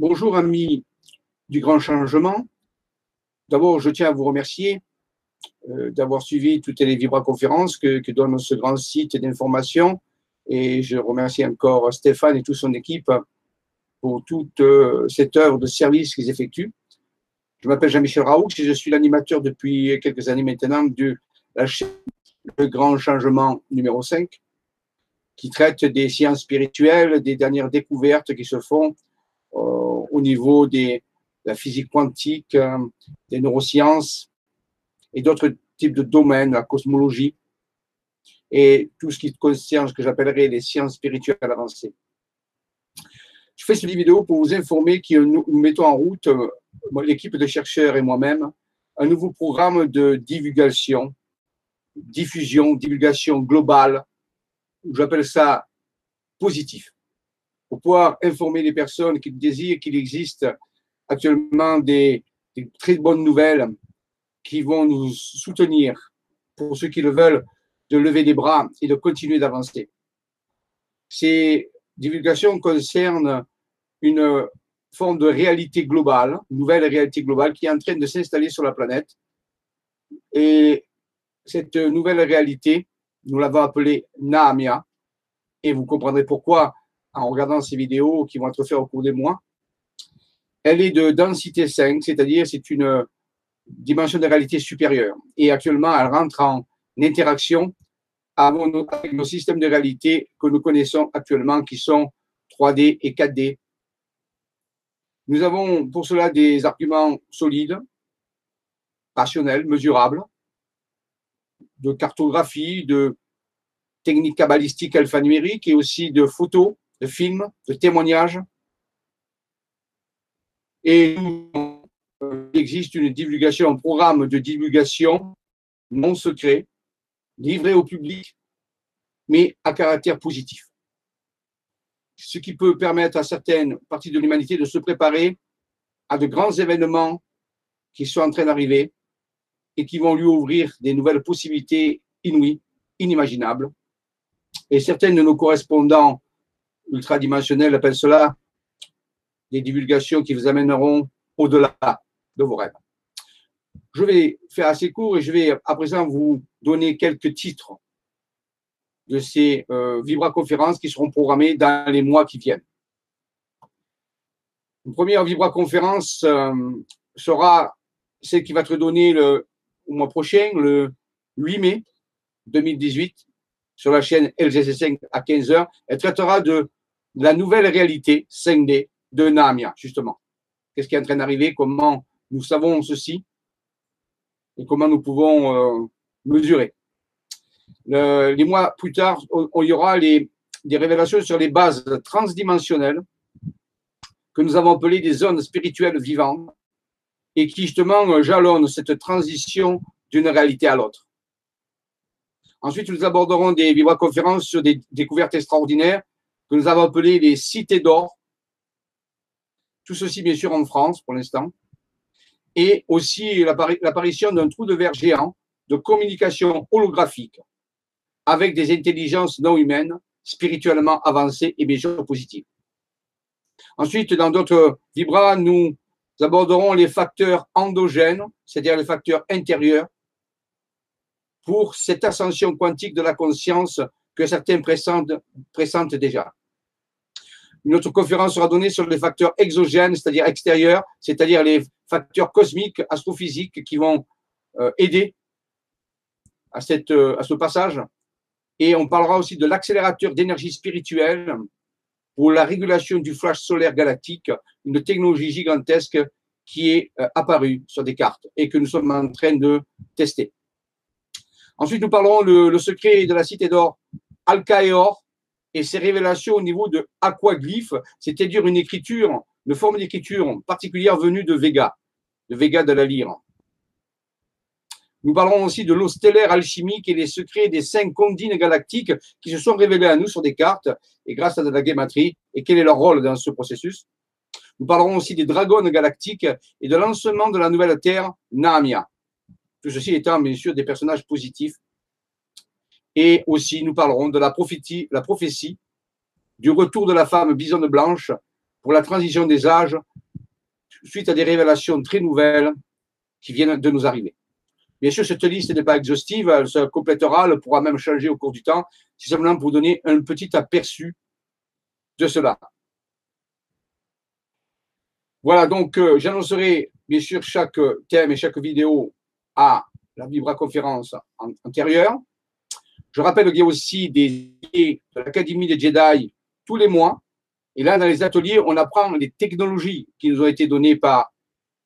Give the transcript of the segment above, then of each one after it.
Bonjour amis du grand changement. D'abord, je tiens à vous remercier d'avoir suivi toutes les vibra-conférences que, donne ce grand site d'information. Et je remercie encore Stéphane et toute son équipe pour toute euh, cette œuvre de service qu'ils effectuent. Je m'appelle Jean-Michel Raoult et je suis l'animateur depuis quelques années maintenant de la chaîne Le Grand Changement numéro 5, qui traite des sciences spirituelles, des dernières découvertes qui se font euh, au niveau de la physique quantique, euh, des neurosciences et d'autres types de domaines, la cosmologie et tout ce qui concerne ce que j'appellerais les sciences spirituelles avancées. Je fais cette vidéo pour vous informer que nous, mettons en route, euh, l'équipe de chercheurs et moi-même, un nouveau programme de divulgation, diffusion, divulgation globale, j'appelle ça positif pour pouvoir informer les personnes qui désirent qu'il existe actuellement des, très bonnes nouvelles qui vont nous soutenir pour ceux qui le veulent de lever les bras et de continuer d'avancer. Ces divulgations concernent une forme de réalité globale, une nouvelle réalité globale qui est en train de s'installer sur la planète. Et cette nouvelle réalité, nous l'avons appelée Naamia, et vous comprendrez pourquoi en regardant ces vidéos qui vont être faites au cours des mois. Elle est de densité 5, c'est-à-dire c'est une dimension de réalité supérieure. Et actuellement, elle rentre en interaction avec nos systèmes de réalité que nous connaissons actuellement, qui sont 3D et 4D. Nous avons pour cela des arguments solides, rationnels, mesurables, de cartographie, de techniques cabalistiques alphanumériques et aussi de photos de films, de témoignages. Et existe une divulgation, un programme de divulgation non secret, livré au public, mais à caractère positif. Ce qui peut permettre à certaines parties de l'humanité de se préparer à de grands événements qui sont en train d'arriver et qui vont lui ouvrir des nouvelles possibilités inouïes, inimaginables. Et certains de nos correspondants ultradimensionnels appellent cela des divulgations qui vous amèneront au-delà de vos rêves. Je vais faire assez court et je vais à présent vous donner quelques titres de ces euh, vibra-conférences qui seront programmées dans les mois qui viennent. Une première vibra-conférence euh, sera celle qui va être donnée le, au mois prochain, le 8 mai 2018, sur la chaîne LGC5 à 15h. Elle traitera de la nouvelle réalité 5D de Namia, justement. Qu'est-ce qui est en train d'arriver? Comment nous savons ceci Et comment nous pouvons euh, mesurer le, Les mois plus tard, il y aura les, des révélations sur les bases transdimensionnelles que nous avons appelées des zones spirituelles vivantes et qui justement jalonnent cette transition d'une réalité à l'autre. Ensuite, nous aborderons des vibra-conférences sur des découvertes extraordinaires que nous avons appelé les cités d'or. Tout ceci, bien sûr, en France pour l'instant. Et aussi l'apparition d'un trou de verre géant de communication holographique avec des intelligences non humaines, spirituellement avancées et bien sûr positives. Ensuite, dans d'autres vibras, nous aborderons les facteurs endogènes, c'est-à-dire les facteurs intérieurs, pour cette ascension quantique de la conscience que certains pressentent, pressentent déjà. Une autre conférence sera donnée sur les facteurs exogènes, c'est-à-dire extérieurs, c'est-à-dire les facteurs cosmiques, astrophysiques qui vont euh, aider euh, à ce passage. Et on parlera aussi de l'accélérateur d'énergie spirituelle pour la régulation du flash solaire galactique, une technologie gigantesque qui est euh, apparue sur des cartes et que nous sommes en train de tester. Ensuite, nous parlerons le, secret de la cité d'or, Alcaeor, et ses révélations au niveau de aquaglyphes, c'est-à-dire une écriture, une forme d'écriture particulière venue de Vega, de Vega de la lyre. Nous parlerons aussi de l'eau stellaire alchimique et les secrets des cinq condines galactiques qui se sont révélés à nous sur des cartes et grâce à de la guématrie et quel est leur rôle dans ce processus? Nous parlerons aussi des dragons galactiques et de lancement de la nouvelle Terre, Naamia. Tout ceci étant bien sûr des personnages positifs. Et aussi, nous parlerons de la prophétie, la prophétie du retour de la femme bisonne blanche pour la transition des âges suite à des révélations très nouvelles qui viennent de nous arriver. Bien sûr, cette liste n'est pas exhaustive, elle se complétera, elle pourra même changer au cours du temps. C'est simplement pour vous donner un petit aperçu de cela. Voilà, donc euh, j'annoncerai bien sûr chaque thème et chaque vidéo à la Vibra conférence antérieure. Je rappelle qu'il y a aussi des de l'Académie des Jedi tous les mois. Et là, dans les ateliers, on apprend les technologies qui nous ont été données par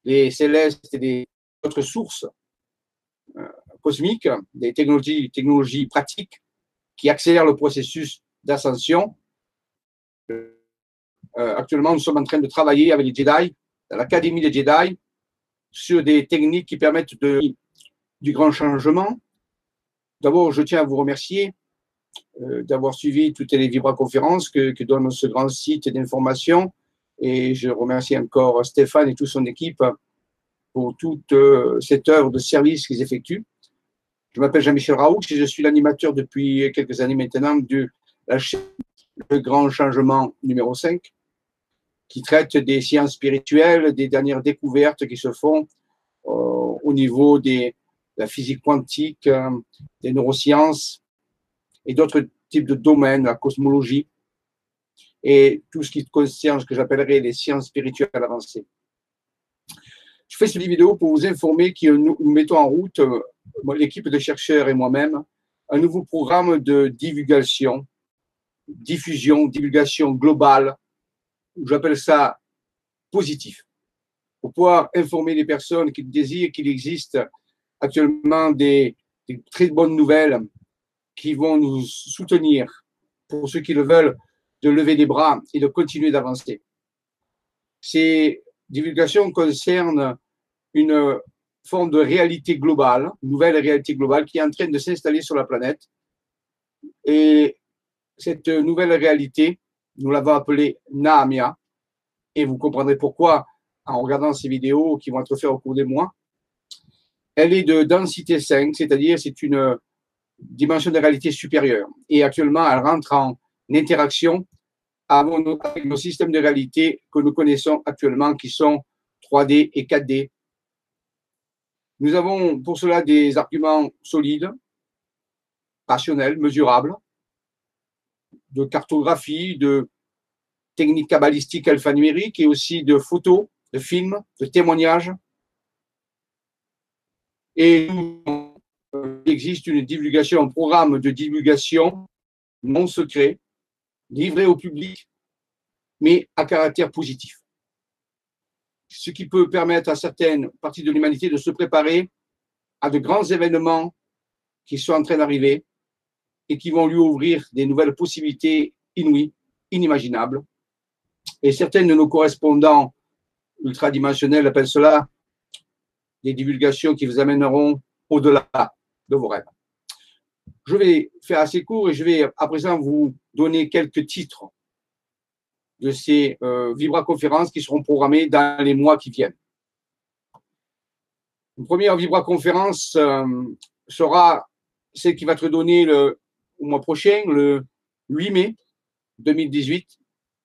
les célestes et des autres sources euh, cosmiques, des technologies, technologies pratiques qui accélèrent le processus d'ascension. Euh, actuellement, nous sommes en train de travailler avec les Jedi, dans l'Académie des Jedi, sur des techniques qui permettent de, du grand changement. D'abord, je tiens à vous remercier d'avoir suivi toutes les vibra-conférences que, donne ce grand site d'information. Et je remercie encore Stéphane et toute son équipe pour toute euh, cette œuvre de service qu'ils effectuent. Je m'appelle Jean-Michel Raoult et je suis l'animateur depuis quelques années maintenant de la chaîne Le Grand Changement numéro 5, qui traite des sciences spirituelles, des dernières découvertes qui se font euh, au niveau de la physique quantique, euh, des neurosciences et d'autres types de domaines, la cosmologie et tout ce qui concerne ce que j'appellerais les sciences spirituelles avancées. Je fais cette vidéo pour vous informer que nous, mettons en route, euh, l'équipe de chercheurs et moi-même, un nouveau programme de divulgation, diffusion, divulgation globale, j'appelle ça positif, pour pouvoir informer les personnes qui désirent qu'il existe actuellement des, des, très bonnes nouvelles qui vont nous soutenir, pour ceux qui le veulent, de lever les bras et de continuer d'avancer. Ces divulgations concernent une forme de réalité globale, nouvelle réalité globale qui est en train de s'installer sur la planète. Et cette nouvelle réalité, nous l'avons appelée Naamia. Et vous comprendrez pourquoi en regardant ces vidéos qui vont être faites au cours des mois. Elle est de densité 5, c'est-à-dire c'est une dimension de réalité supérieure. Et actuellement, elle rentre en interaction avec nos systèmes de réalité que nous connaissons actuellement, qui sont 3D et 4D, nous avons pour cela des arguments solides, rationnels, mesurables, de cartographie, de techniques cabalistiques alphanumériques et aussi de photos, de films, de témoignages. Et existe une divulgation, un programme de divulgation non secret, livré au public, mais à caractère positif ce qui peut permettre à certaines parties de l'humanité de se préparer à de grands événements qui sont en train d'arriver et qui vont lui ouvrir des nouvelles possibilités inouïes, inimaginables. Et certains de nos correspondants ultradimensionnels appellent cela des divulgations qui vous amèneront au-delà de vos rêves. Je vais faire assez court et je vais à présent vous donner quelques titres de ces euh, vibra-conférences qui seront programmées dans les mois qui viennent. Une première vibra-conférence euh, sera celle qui va être donnée le, mois prochain, le 8 mai 2018,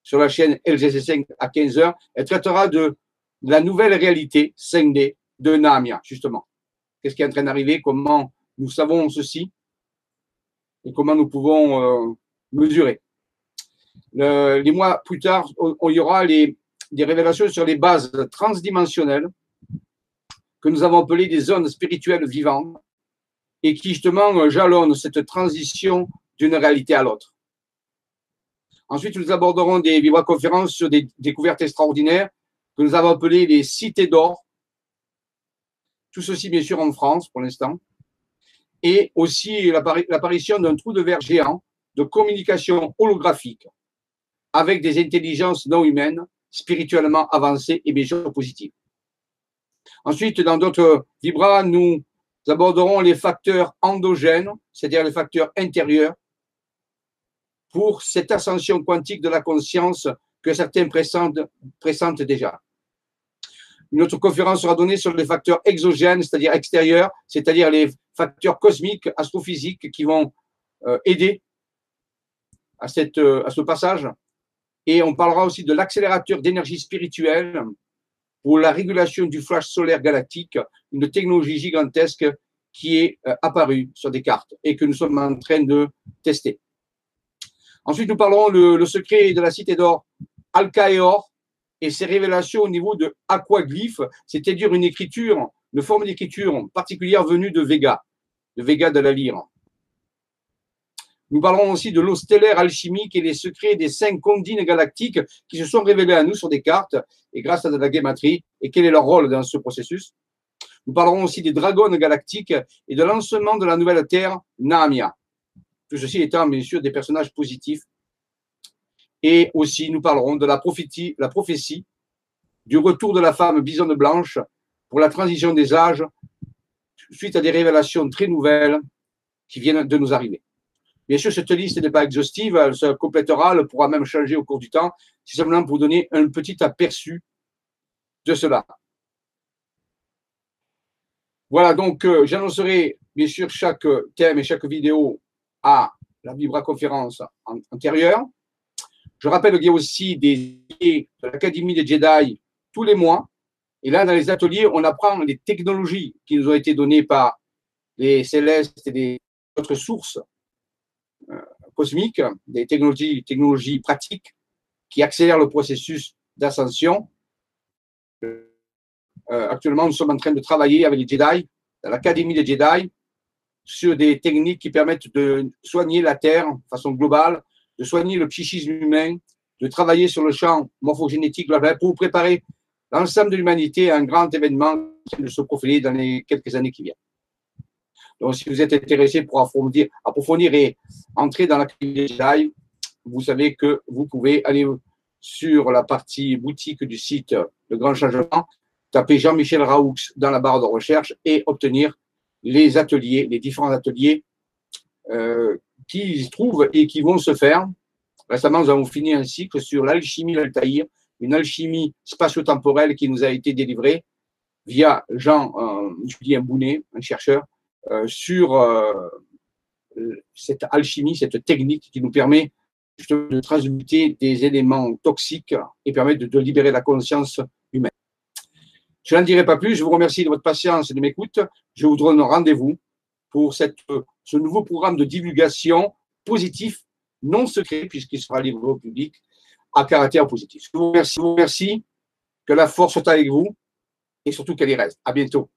sur la chaîne LGC5 à 15h. Elle traitera de, la nouvelle réalité 5D de Namia, justement. Qu'est-ce qui est en train d'arriver, comment nous savons ceci et comment nous pouvons euh, mesurer les mois plus tard, il y aura les, des révélations sur les bases transdimensionnelles que nous avons appelées des zones spirituelles vivantes et qui justement jalonnent cette transition d'une réalité à l'autre. Ensuite, nous aborderons des vibra-conférences sur des découvertes extraordinaires que nous avons appelées les cités d'or. Tout ceci, bien sûr, en France pour l'instant. Et aussi l'apparition d'un trou de verre géant de communication holographique avec des intelligences non humaines, spirituellement avancées et bien sûr positives. Ensuite, dans d'autres vibras, nous aborderons les facteurs endogènes, c'est-à-dire les facteurs intérieurs, pour cette ascension quantique de la conscience que certains pressentent, déjà. Une autre conférence sera donnée sur les facteurs exogènes, c'est-à-dire extérieurs, c'est-à-dire les facteurs cosmiques, astrophysiques qui vont euh, aider à, cette, euh, à ce passage. Et on parlera aussi de l'accélérateur d'énergie spirituelle pour la régulation du flash solaire galactique, une technologie gigantesque qui est euh, apparue sur des cartes et que nous sommes en train de tester. Ensuite, nous parlerons le, secret de la cité d'or, Alcaeor, et ses révélations au niveau de aquaglyphe, c'est-à-dire une écriture, une forme d'écriture particulière venue de Vega, de Vega de la lyre. Nous parlerons aussi de l'eau stellaire alchimique et les secrets des cinq condines galactiques qui se sont révélés à nous sur des cartes et grâce à de la guématrie et quel est leur rôle dans ce processus? Nous parlerons aussi des dragons galactiques et de lancement de la nouvelle Terre, Naamia. Tout ceci étant bien sûr des personnages positifs. Et aussi nous parlerons de la prophétie, la prophétie du retour de la femme bisonne blanche pour la transition des âges suite à des révélations très nouvelles qui viennent de nous arriver. Bien sûr, cette liste n'est pas exhaustive, elle se complétera, elle pourra même changer au cours du temps. C'est simplement pour donner un petit aperçu de cela. Voilà, donc euh, j'annoncerai bien sûr chaque thème et chaque vidéo à la Vibra conférence antérieure. Je rappelle qu'il y a aussi des de l'Académie des Jedi tous les mois. Et là, dans les ateliers, on apprend les technologies qui nous ont été données par les célestes et les autres sources euh, cosmiques, des technologies, technologies pratiques qui accélèrent le processus d'ascension. Euh, actuellement, nous sommes en train de travailler avec les Jedi, dans l'Académie des Jedi, sur des techniques qui permettent de soigner la Terre de façon globale, de soigner le psychisme humain, de travailler sur le champ morphogénétique pour préparer l'ensemble de l'humanité à un grand événement qui va se profiler dans les quelques années qui viennent. Donc, si vous êtes intéressé pour approfondir, approfondir et entrer dans la live, vous savez que vous pouvez aller sur la partie boutique du site Le Grand Changement, taper Jean-Michel Raoux dans la barre de recherche et obtenir les ateliers, les différents ateliers euh, qui se trouvent et qui vont se faire. Récemment, nous avons fini un cycle sur l'alchimie d'Altaïr, une alchimie spatio-temporelle qui nous a été délivrée via Jean-Julien Bounet, un chercheur, euh, sur euh, cette alchimie, cette technique qui nous permet de transmuter des éléments toxiques et permet de, libérer la conscience humaine. Je n'en dirai pas plus. Je vous remercie de votre patience et de m'écoute. Je vous donne rendez-vous pour cette, ce nouveau programme de divulgation positif, non secret, puisqu'il sera livré au public, à caractère positif. Je vous remercie. Je vous remercie. Que la force soit avec vous et surtout qu'elle y reste. À bientôt.